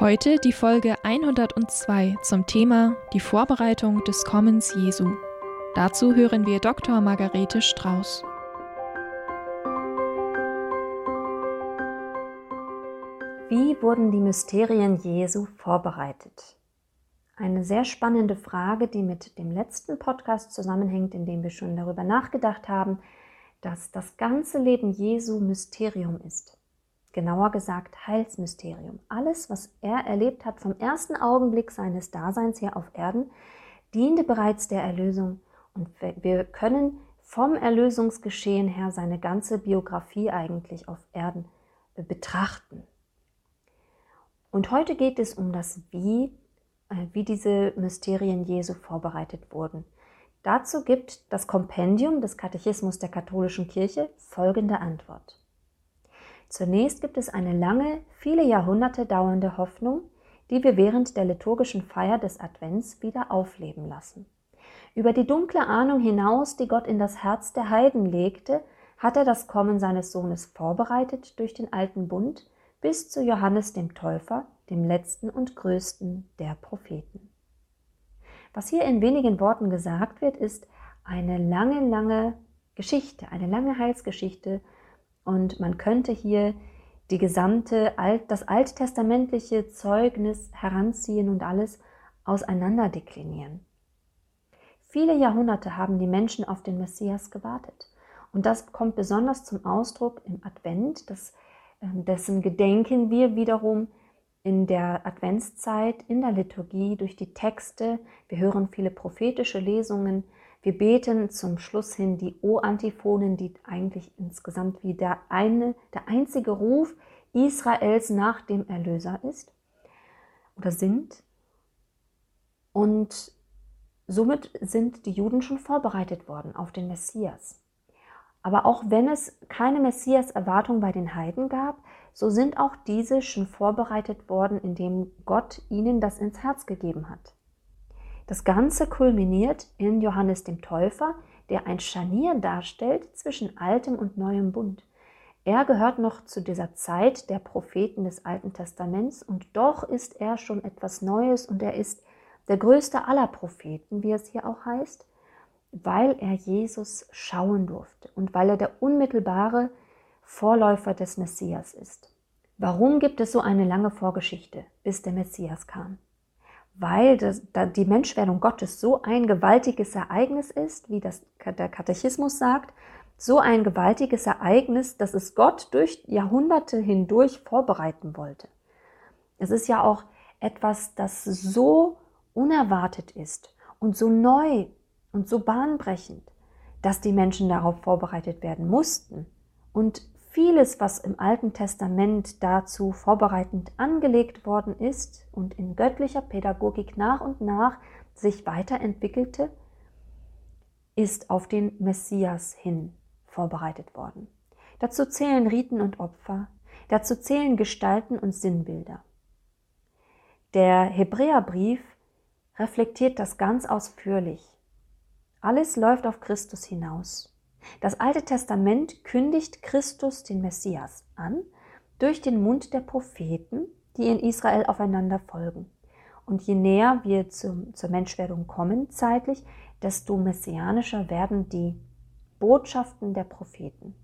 Heute die Folge 102 zum Thema Die Vorbereitung des Kommens Jesu. Dazu hören wir Dr. Margarete Strauß. Wie wurden die Mysterien Jesu vorbereitet? Eine sehr spannende Frage, die mit dem letzten Podcast zusammenhängt, in dem wir schon darüber nachgedacht haben, dass das ganze Leben Jesu Mysterium ist genauer gesagt Heilsmysterium. Alles, was er erlebt hat vom ersten Augenblick seines Daseins hier auf Erden, diente bereits der Erlösung und wir können vom Erlösungsgeschehen her seine ganze Biografie eigentlich auf Erden äh, betrachten. Und heute geht es um das Wie, äh, wie diese Mysterien Jesu vorbereitet wurden. Dazu gibt das Kompendium des Katechismus der katholischen Kirche folgende Antwort. Zunächst gibt es eine lange, viele Jahrhunderte dauernde Hoffnung, die wir während der liturgischen Feier des Advents wieder aufleben lassen. Über die dunkle Ahnung hinaus, die Gott in das Herz der Heiden legte, hat er das Kommen seines Sohnes vorbereitet durch den alten Bund bis zu Johannes dem Täufer, dem letzten und größten der Propheten. Was hier in wenigen Worten gesagt wird, ist eine lange, lange Geschichte, eine lange Heilsgeschichte und man könnte hier die gesamte Alt, das alttestamentliche Zeugnis heranziehen und alles auseinander deklinieren. Viele Jahrhunderte haben die Menschen auf den Messias gewartet. Und das kommt besonders zum Ausdruck im Advent, das, ähm, dessen gedenken wir wiederum in der Adventszeit, in der Liturgie, durch die Texte. Wir hören viele prophetische Lesungen, wir beten zum Schluss hin die O-Antiphonen, die eigentlich insgesamt wie der eine, der einzige Ruf Israels nach dem Erlöser ist oder sind. Und somit sind die Juden schon vorbereitet worden auf den Messias. Aber auch wenn es keine Messias-Erwartung bei den Heiden gab, so sind auch diese schon vorbereitet worden, indem Gott ihnen das ins Herz gegeben hat. Das Ganze kulminiert in Johannes dem Täufer, der ein Scharnier darstellt zwischen altem und neuem Bund. Er gehört noch zu dieser Zeit der Propheten des Alten Testaments und doch ist er schon etwas Neues und er ist der größte aller Propheten, wie es hier auch heißt, weil er Jesus schauen durfte und weil er der unmittelbare Vorläufer des Messias ist. Warum gibt es so eine lange Vorgeschichte, bis der Messias kam? Weil das, da die Menschwerdung Gottes so ein gewaltiges Ereignis ist, wie das der Katechismus sagt, so ein gewaltiges Ereignis, dass es Gott durch Jahrhunderte hindurch vorbereiten wollte. Es ist ja auch etwas, das so unerwartet ist und so neu und so bahnbrechend, dass die Menschen darauf vorbereitet werden mussten und vieles, was im Alten Testament dazu vorbereitend angelegt worden ist und in göttlicher Pädagogik nach und nach sich weiterentwickelte, ist auf den Messias hin vorbereitet worden. Dazu zählen Riten und Opfer, dazu zählen Gestalten und Sinnbilder. Der Hebräerbrief reflektiert das ganz ausführlich. Alles läuft auf Christus hinaus. Das Alte Testament kündigt Christus den Messias an durch den Mund der Propheten, die in Israel aufeinander folgen. Und je näher wir zum, zur Menschwerdung kommen zeitlich, desto messianischer werden die Botschaften der Propheten.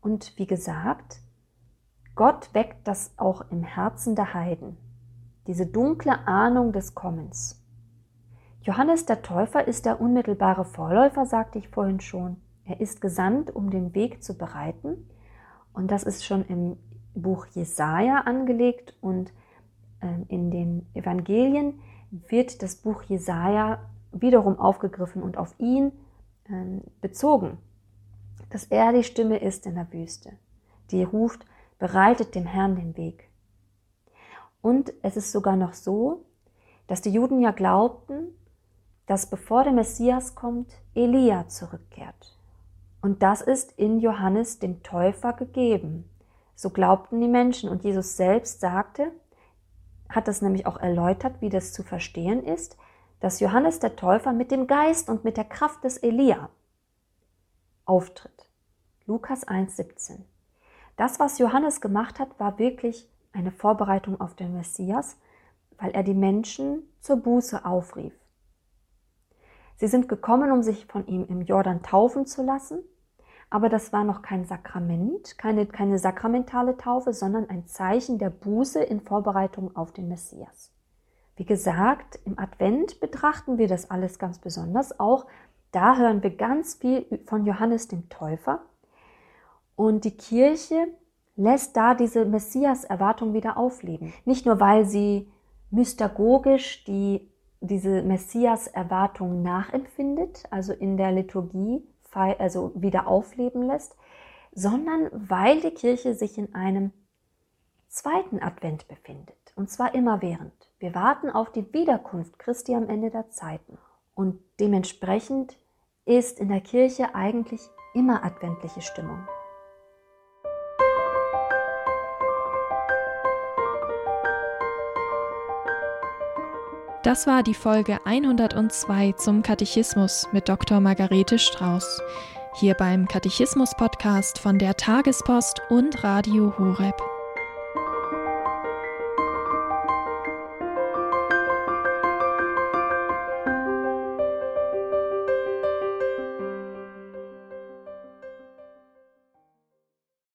Und wie gesagt, Gott weckt das auch im Herzen der Heiden, diese dunkle Ahnung des Kommens. Johannes der Täufer ist der unmittelbare Vorläufer, sagte ich vorhin schon. Er ist gesandt, um den Weg zu bereiten. Und das ist schon im Buch Jesaja angelegt und ähm, in den Evangelien wird das Buch Jesaja wiederum aufgegriffen und auf ihn ähm, bezogen. Dass er die Stimme ist in der Wüste, die ruft, bereitet dem Herrn den Weg. Und es ist sogar noch so, dass die Juden ja glaubten, dass bevor der Messias kommt, Elia zurückkehrt. Und das ist in Johannes dem Täufer gegeben. So glaubten die Menschen. Und Jesus selbst sagte, hat das nämlich auch erläutert, wie das zu verstehen ist, dass Johannes der Täufer mit dem Geist und mit der Kraft des Elia auftritt. Lukas 1,17. Das, was Johannes gemacht hat, war wirklich eine Vorbereitung auf den Messias, weil er die Menschen zur Buße aufrief. Sie sind gekommen, um sich von ihm im Jordan taufen zu lassen, aber das war noch kein Sakrament, keine, keine sakramentale Taufe, sondern ein Zeichen der Buße in Vorbereitung auf den Messias. Wie gesagt, im Advent betrachten wir das alles ganz besonders. Auch da hören wir ganz viel von Johannes dem Täufer. Und die Kirche lässt da diese Messias-Erwartung wieder aufleben. Nicht nur, weil sie mystagogisch die, diese Messias-Erwartung nachempfindet, also in der Liturgie also wieder aufleben lässt, sondern weil die Kirche sich in einem zweiten Advent befindet. Und zwar immerwährend. Wir warten auf die Wiederkunft Christi am Ende der Zeiten. Und dementsprechend ist in der Kirche eigentlich immer adventliche Stimmung. Das war die Folge 102 zum Katechismus mit Dr. Margarete Strauß. Hier beim Katechismus-Podcast von der Tagespost und Radio Horeb.